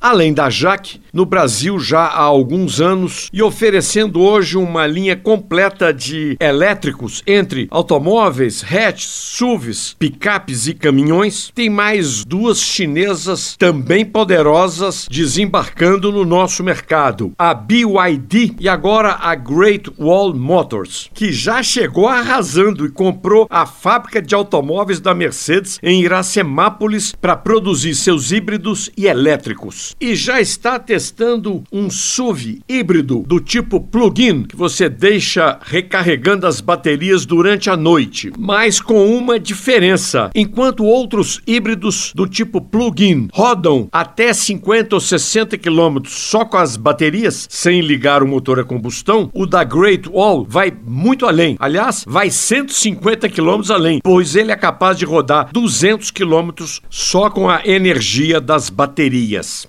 além da Jaque, no Brasil já há alguns anos e oferecendo hoje uma linha completa de elétricos entre automóveis, hatches, SUVs, picapes e caminhões, tem mais duas chinesas também poderosas desembarcando no nosso mercado, a BYD e agora a Great Wall Motors, que já chegou arrasando e comprou a fábrica de automóveis da Mercedes em Iracemápolis para produzir seus híbridos e elétricos. E já está testando um SUV híbrido do tipo plug-in que você deixa recarregando as baterias durante a noite, mas com uma diferença. Enquanto outros híbridos do tipo plug-in rodam até 50 ou 60 quilômetros só com as baterias, sem ligar o motor a combustão, o da Great Wall vai muito além. Aliás, vai 150 quilômetros além, pois ele é capaz de rodar 200 quilômetros só com a energia das baterias.